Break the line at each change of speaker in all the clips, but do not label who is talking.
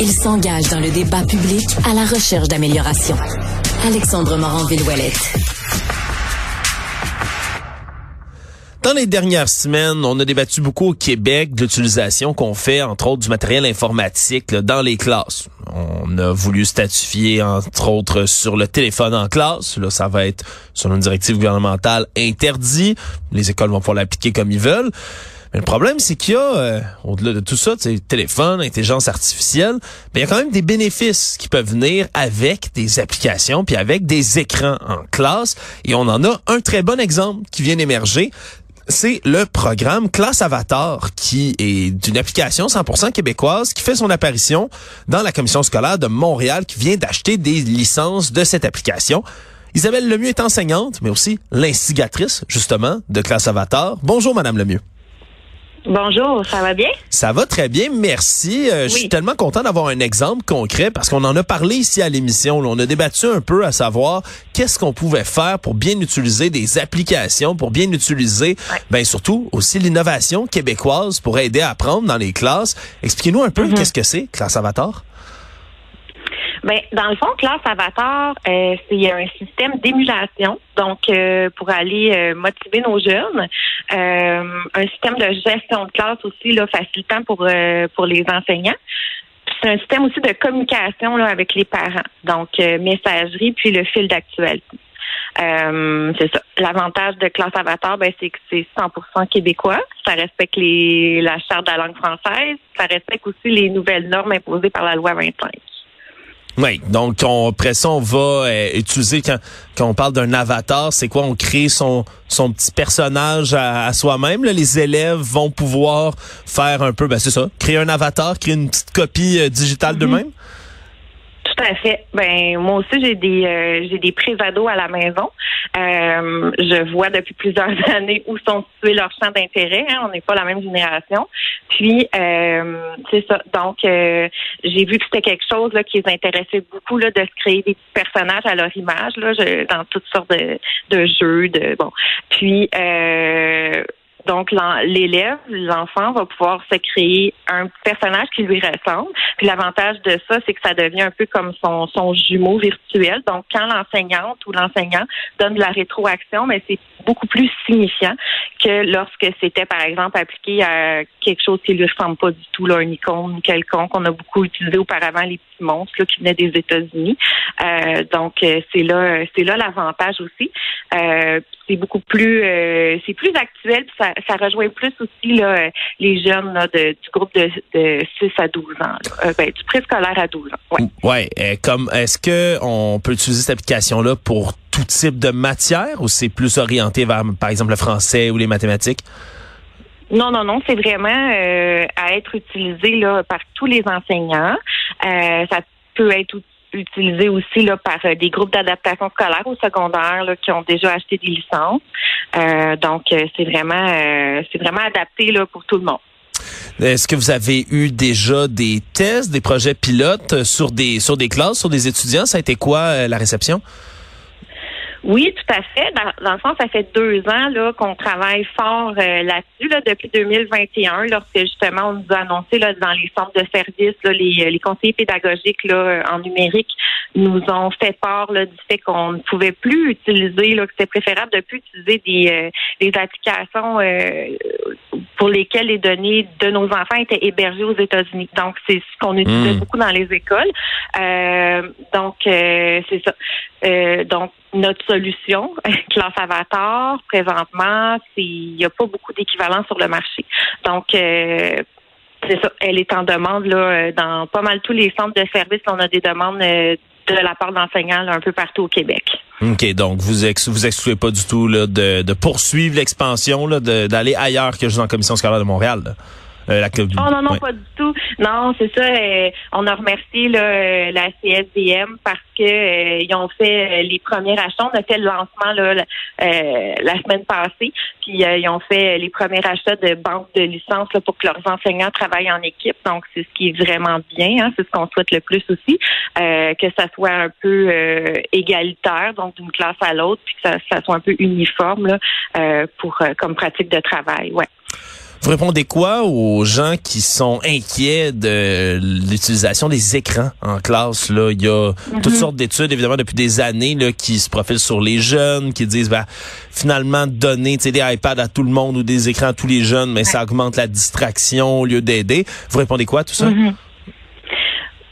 Il s'engage dans le débat public à la recherche d'amélioration. Alexandre Morand-Villouellette.
Dans les dernières semaines, on a débattu beaucoup au Québec de l'utilisation qu'on fait, entre autres, du matériel informatique là, dans les classes. On a voulu statifier, entre autres, sur le téléphone en classe. Là, ça va être, selon une directive gouvernementale, interdit. Les écoles vont pouvoir l'appliquer comme ils veulent. Le problème, c'est qu'il y a, euh, au-delà de tout ça, téléphone, intelligence artificielle, mais il y a quand même des bénéfices qui peuvent venir avec des applications, puis avec des écrans en classe. Et on en a un très bon exemple qui vient d'émerger c'est le programme Classe Avatar, qui est d'une application 100% québécoise, qui fait son apparition dans la commission scolaire de Montréal, qui vient d'acheter des licences de cette application. Isabelle Lemieux est enseignante, mais aussi l'instigatrice, justement, de Classe Avatar. Bonjour, Madame Lemieux.
Bonjour, ça va bien?
Ça va très bien, merci. Euh, je suis tellement content d'avoir un exemple concret parce qu'on en a parlé ici à l'émission. On a débattu un peu à savoir qu'est-ce qu'on pouvait faire pour bien utiliser des applications, pour bien utiliser, ben surtout aussi l'innovation québécoise pour aider à apprendre dans les classes. Expliquez-nous un peu mm-hmm. qu'est-ce que c'est, Classe Avatar?
Ben, dans le fond, classe Avatar, euh, c'est un système d'émulation, donc euh, pour aller euh, motiver nos jeunes. un système de gestion de classe aussi, là, facilitant pour pour les enseignants. C'est un système aussi de communication là, avec les parents, donc messagerie puis le fil d'actualité. c'est ça. L'avantage de classe Avatar, ben, c'est que c'est 100% québécois. Ça respecte les, la charte de la langue française. Ça respecte aussi les nouvelles normes imposées par la loi 25.
Oui, donc on, après ça, on va euh, utiliser, quand, quand on parle d'un avatar, c'est quoi? On crée son, son petit personnage à, soi-même. Les élèves vont pouvoir faire un peu, ben c'est ça, créer un avatar, créer une petite copie euh, digitale mm-hmm. d'eux-mêmes.
Tout à fait. Ben moi aussi j'ai des euh, j'ai des présados à la maison. Euh, je vois depuis plusieurs années où sont situés leurs champs d'intérêt. Hein. On n'est pas la même génération. Puis euh, c'est ça. Donc j'ai vu que c'était quelque chose là, qui les intéressait beaucoup là, de se créer des personnages à leur image là, dans toutes sortes de, de jeux. De bon. Puis donc, l'élève, l'enfant va pouvoir se créer un personnage qui lui ressemble. Puis l'avantage de ça, c'est que ça devient un peu comme son, son jumeau virtuel. Donc, quand l'enseignante ou l'enseignant donne de la rétroaction, mais c'est beaucoup plus signifiant que lorsque c'était, par exemple, appliqué à quelque chose qui lui ressemble pas du tout, là, un icône quelconque. On a beaucoup utilisé auparavant les petits monstres là, qui venaient des États-Unis. Euh, donc, euh, c'est là, c'est là l'avantage aussi. Euh, c'est beaucoup plus, c'est plus actuel. Puis ça, ça rejoint plus aussi là, les jeunes là, de, du groupe de, de 6 à 12 ans, ben, du préscolaire à 12 ans.
Ouais. ouais comme est-ce que on peut utiliser cette application là pour tout type de matière ou c'est plus orienté vers, par exemple, le français ou les mathématiques?
Non, non, non, c'est vraiment euh, à être utilisé là, par tous les enseignants. Euh, ça peut être utilisé aussi là, par euh, des groupes d'adaptation scolaire au secondaire là, qui ont déjà acheté des licences. donc, c'est vraiment vraiment adapté là, pour tout le monde.
Est-ce que vous avez eu déjà des tests, des projets pilotes sur des sur des classes, sur des étudiants? Ça a été quoi la réception?
Oui, tout à fait. Dans, le fond, ça fait deux ans là qu'on travaille fort euh, là-dessus là, depuis 2021, lorsque justement on nous a annoncé là dans les centres de services, là, les, les conseillers pédagogiques là en numérique nous ont fait part là, du fait qu'on ne pouvait plus utiliser, là, que c'était préférable de plus utiliser des, euh, des applications euh, pour lesquelles les données de nos enfants étaient hébergées aux États-Unis. Donc, c'est ce qu'on utilisait hmm. beaucoup dans les écoles. donc, c'est ça. donc, notre solution, classe Avatar, présentement, il n'y a pas beaucoup d'équivalent sur le marché. Donc, euh, c'est ça, elle est en demande là, dans pas mal tous les centres de services. On a des demandes euh, de la part d'enseignants un peu partout au Québec.
OK, donc vous ex vous excluez pas du tout là, de, de poursuivre l'expansion, d'aller ailleurs que juste en commission scolaire de Montréal.
Euh, la oh non, non, pas du tout. Non, c'est ça. Euh, on a remercié là, la CSDM parce que euh, ils ont fait les premiers achats. On a fait le lancement là, la semaine passée. Puis ils ont fait les premiers achats de banques de licence là, pour que leurs enseignants travaillent en équipe. Donc, c'est ce qui est vraiment bien. Hein. C'est ce qu'on souhaite le plus aussi. que ça soit un peu égalitaire, donc d'une classe à l'autre, puis que ça, ça, soit un peu uniforme là, pour comme pratique de travail. Ouais.
Vous répondez quoi aux gens qui sont inquiets de l'utilisation des écrans en classe? Là, il y a toutes mhm. sortes d'études, évidemment, depuis des années, là, qui se profilent sur les jeunes, qui disent, ben, finalement, donner des iPads à tout le monde ou des écrans à tous les jeunes, mais ça augmente la distraction au lieu d'aider. Vous répondez quoi à tout ça?
Mhm.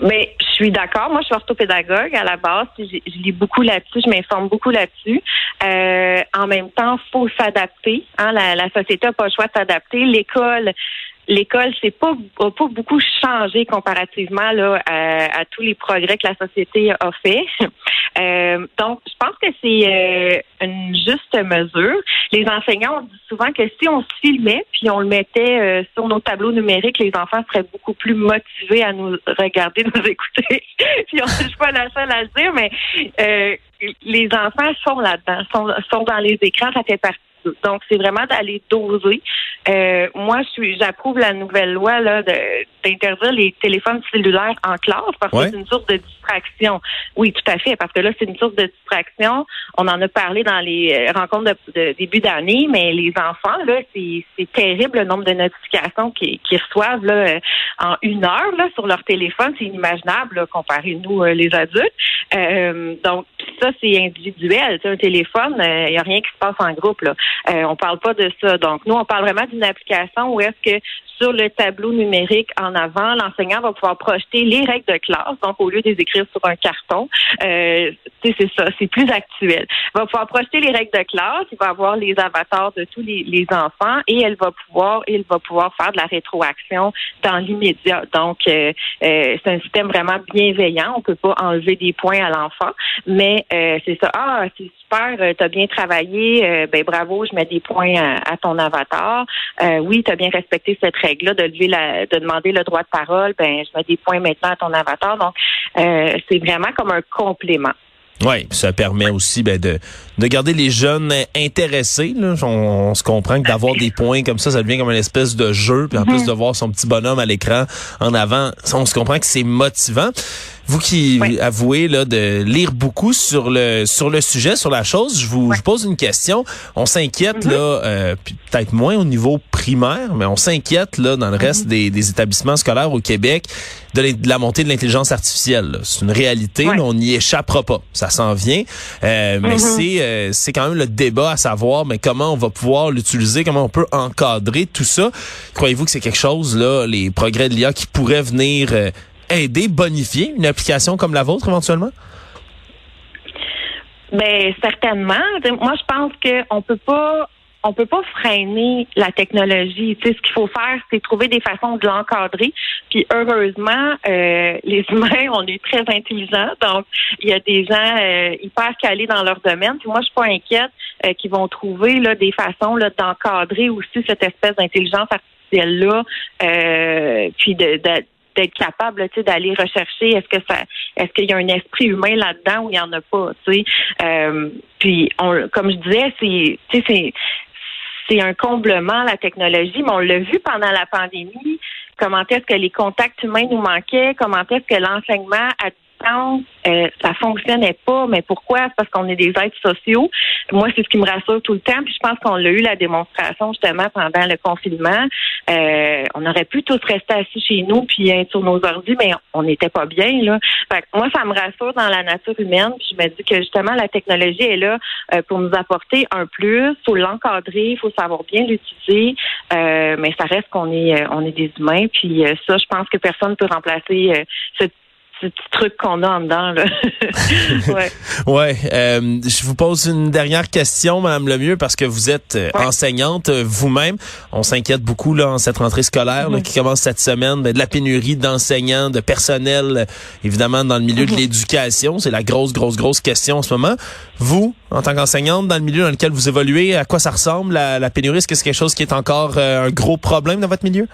Mais suis d'accord. Moi, je suis orthopédagogue à la base. Je, lis beaucoup là-dessus, je m'informe beaucoup là-dessus. Euh, en même temps, faut s'adapter. Hein, la, la société n'a pas le choix de s'adapter. L'école l'école c'est pas pas beaucoup changé comparativement là à, tous les progrès que la société a fait. Euh, donc, je pense que c'est euh, une juste mesure. Les enseignants ont dit souvent que si on se filmait puis on le mettait euh, sur nos tableaux numériques, les enfants seraient beaucoup plus motivés à nous regarder, nous écouter. puis on ne suis pas la seule à le dire, mais les enfants sont là-dedans, sont, sont dans les écrans, ça fait partie donc, c'est vraiment d'aller doser. Euh, moi, je suis, j'approuve la nouvelle loi là d'interdire les téléphones cellulaires en classe parce que c'est une source de distraction. Oui, tout à fait, parce que là, c'est une source de distraction. On en a parlé dans les euh, rencontres de, début d'année, mais les enfants, là, c'est, terrible le nombre de notifications qu'ils, reçoivent là, euh, en une heure là, sur leur téléphone. C'est inimaginable comparé nous, les adultes. donc, ça, c'est individuel. un téléphone, il n'y a rien qui se passe en groupe. Là. Euh, on parle pas de ça. Donc, nous, on parle vraiment d'une application où est-ce que sur le tableau numérique en avant, l'enseignant va pouvoir projeter les règles de classe. Donc, au lieu de les écrire sur un carton, euh, c'est ça, c'est plus actuel. Il va pouvoir projeter les règles de classe. Il va avoir les avatars de tous les, enfants et elle va pouvoir, il va pouvoir faire de la rétroaction dans l'immédiat. Donc, euh, euh, c'est un système vraiment bienveillant. On peut pas enlever des points à l'enfant, mais euh, c'est ça. Ah, c'est super, tu as bien travaillé. ben bravo, je mets des points à, ton avatar. oui, tu as bien respecté cette règle là de lever la, de demander le droit de parole, ben je mets des points maintenant à ton avatar. Donc, euh, c'est vraiment comme un complément.
Oui, ça permet aussi ben, de, de garder les jeunes intéressés. Là. On, se comprend que d'avoir des points comme ça, ça devient comme une espèce de jeu. Puis en plus mhm. de voir son petit bonhomme à l'écran en avant, on se comprend que c'est motivant. Vous qui avouez là de lire beaucoup sur le sur le sujet, sur la chose, je vous, pose une question. On s'inquiète mhm. là, euh, peut-être moins au niveau primaire, mais on s'inquiète là dans le reste mhm. des, des, établissements scolaires au Québec de, la montée de l'intelligence artificielle. C'est une réalité, on n'y échappera pas. Ça s'en vient, euh, mais mhm. c'est euh, c'est quand même le débat à savoir, mais comment on va pouvoir l'utiliser, comment on peut encadrer tout ça. Croyez-vous que c'est quelque chose là, les progrès de l'IA qui pourraient venir aider, bonifier une application comme la vôtre éventuellement?
Ben certainement. Moi, je pense qu'on peut pas on peut pas freiner la technologie. Tu sais, ce qu'il faut faire, c'est trouver des façons de l'encadrer. Puis heureusement, euh, les humains, on est très intelligents, donc il y a des gens euh, hyper calés dans leur domaine. Puis moi, je suis pas inquiète euh, qu'ils vont trouver des façons là d'encadrer aussi cette espèce d'intelligence artificielle là, puis de, de d'être capable d'aller rechercher est-ce que ça est-ce qu'il y a un esprit humain là-dedans ou il y en a pas tu sais. Euh, puis on, comme je disais c'est c'est c'est un comblement la technologie mais on l'a vu pendant la pandémie. Comment est-ce que les contacts humains nous manquaient? Comment est-ce que l'enseignement euh, ça fonctionnait pas. Mais pourquoi? Parce qu'on est des êtres sociaux. Moi, c'est ce qui me rassure tout le temps. Puis je pense qu'on l'a eu la démonstration justement pendant le confinement. Euh, on aurait pu tous rester assis chez nous puis être sur nos ordi, mais on n'était pas bien là. Fait moi, ça me rassure dans la nature humaine. Puis je me dis que justement la technologie est là euh, pour nous apporter un plus. Faut l'encadrer, il faut savoir bien l'utiliser. mais ça reste qu'on est on est des humains. Puis ça, je pense que personne ne peut remplacer ce ce petit truc qu'on a en dedans. Là.
ouais. ouais euh, je vous pose une dernière question, Madame Lemieux, parce que vous êtes euh, enseignante euh, vous-même. On s'inquiète beaucoup là en cette rentrée scolaire qui commence cette semaine, ben, de la pénurie d'enseignants, de personnel, évidemment dans le milieu de mhm. l'éducation. C'est la grosse, grosse, grosse question en ce moment. Vous, en tant qu'enseignante, dans le milieu dans lequel vous évoluez, à quoi ça ressemble la, la pénurie? Est-ce que c'est quelque chose qui est encore un gros problème dans votre milieu?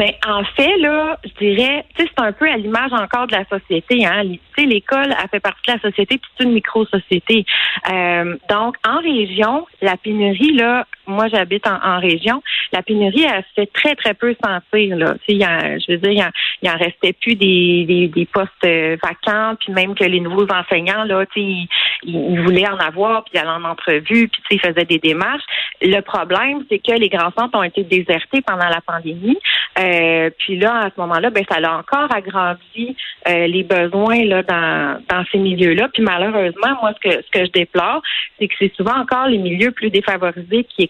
Mais en fait, là, je dirais, tu sais, c'est un peu à l'image encore de la société. Hein. Tu sais, l'école a fait partie de la société, puis c'est une micro-société. Euh, donc, en région, la pénurie, là, moi j'habite en, région, la pénurie elle se fait très très peu sentir là. Tu sais, je veux dire, il en, il en restait plus des, des, postes euh, vacants, puis même que les nouveaux enseignants là, tu sais, ils, voulaient en avoir, puis ils allaient en entrevue, puis tu sais, ils faisaient des démarches. Le problème, c'est que les grands centres ont été désertés pendant la pandémie. Euh, puis là, à ce moment-là, ben ça a encore agrandi euh, les besoins là dans, dans ces milieux-là. Puis malheureusement, moi, ce que ce que je déplore, c'est que c'est souvent encore les milieux plus défavorisés qui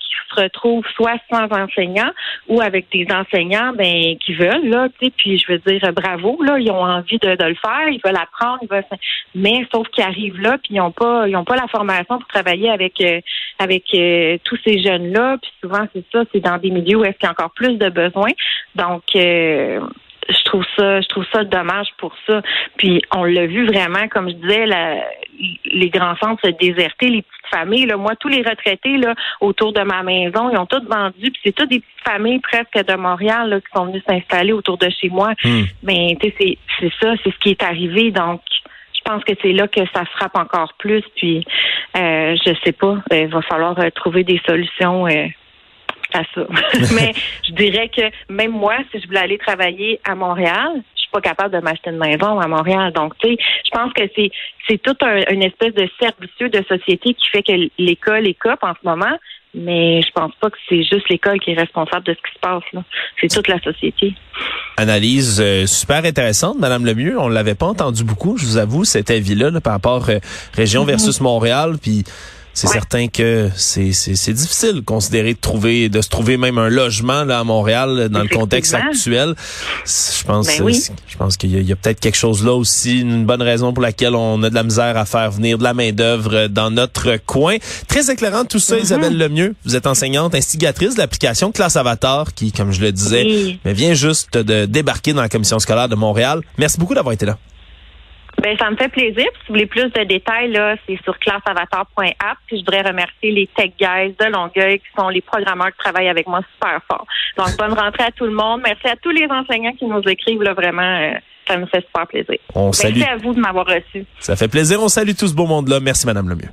qui se retrouvent soit sans enseignants ou avec des enseignants ben qui veulent là, tu sais, puis je veux dire bravo là, ils ont envie de, le faire, ils veulent apprendre, ils veulent mais sauf qu'ils arrivent là puis ils ont pas ils pas la formation pour travailler avec euh, avec euh, tous ces jeunes là, puis souvent c'est ça, c'est dans des milieux où est-ce qu'il y a encore plus de besoins. Donc euh, je trouve ça, je trouve ça dommage pour ça. Puis on l'a vu vraiment, comme je disais, les grands centres se déserter, les petites familles. Là, moi, tous les retraités là autour de ma maison, ils ont tous vendu. Puis c'est toutes des petites familles presque de Montréal là, qui sont venues s'installer autour de chez moi. Mais hmm. ben, tu sais, c'est ça, c'est ce qui est arrivé. Donc je pense que c'est là que ça frappe encore plus. Puis, euh, je sais pas, il va falloir euh, trouver des solutions. Euh, à ça. Mais je dirais que même moi, si je voulais aller travailler à Montréal, je suis pas capable de m'acheter une maison à Montréal. Donc, tu sais, je pense que c'est c'est toute une espèce de cercle de société qui fait que l'école est cop en ce moment. Mais je pense pas que c'est juste l'école qui est responsable de ce qui se passe. là. C'est toute la société.
Analyse euh, super intéressante, Madame Lemieux. On l'avait pas entendu beaucoup, je vous avoue, cet avis-là par rapport euh, région mm-hmm. versus Montréal. Puis c'est certain que c'est, c'est, difficile de considérer de trouver de se trouver même un logement là à Montréal dans le contexte actuel. Je pense
ben
je pense qu'il y a, peut-être quelque chose là aussi une bonne raison pour laquelle on a de la misère à faire venir de la main d'œuvre dans notre coin. Très éclairant tout ça mm-hmm. Isabelle Lemieux, vous êtes enseignante instigatrice de l'application Classe Avatar qui comme je le disais mais vient juste de débarquer dans la commission scolaire de Montréal. Merci beaucoup d'avoir été là.
Ben, ça me fait plaisir. si vous voulez plus de détails, là, c'est sur classeavatar.app. Puis je voudrais remercier les tech guys de Longueuil qui sont les programmeurs qui travaillent avec moi super fort. Donc, bonne rentrée à tout le monde. Merci à tous les enseignants qui nous écrivent, là, vraiment. Euh, ça me fait super plaisir.
On Merci
à vous de m'avoir reçu.
Ça fait plaisir. On salue tout ce beau monde-là. Merci, Madame Lemieux.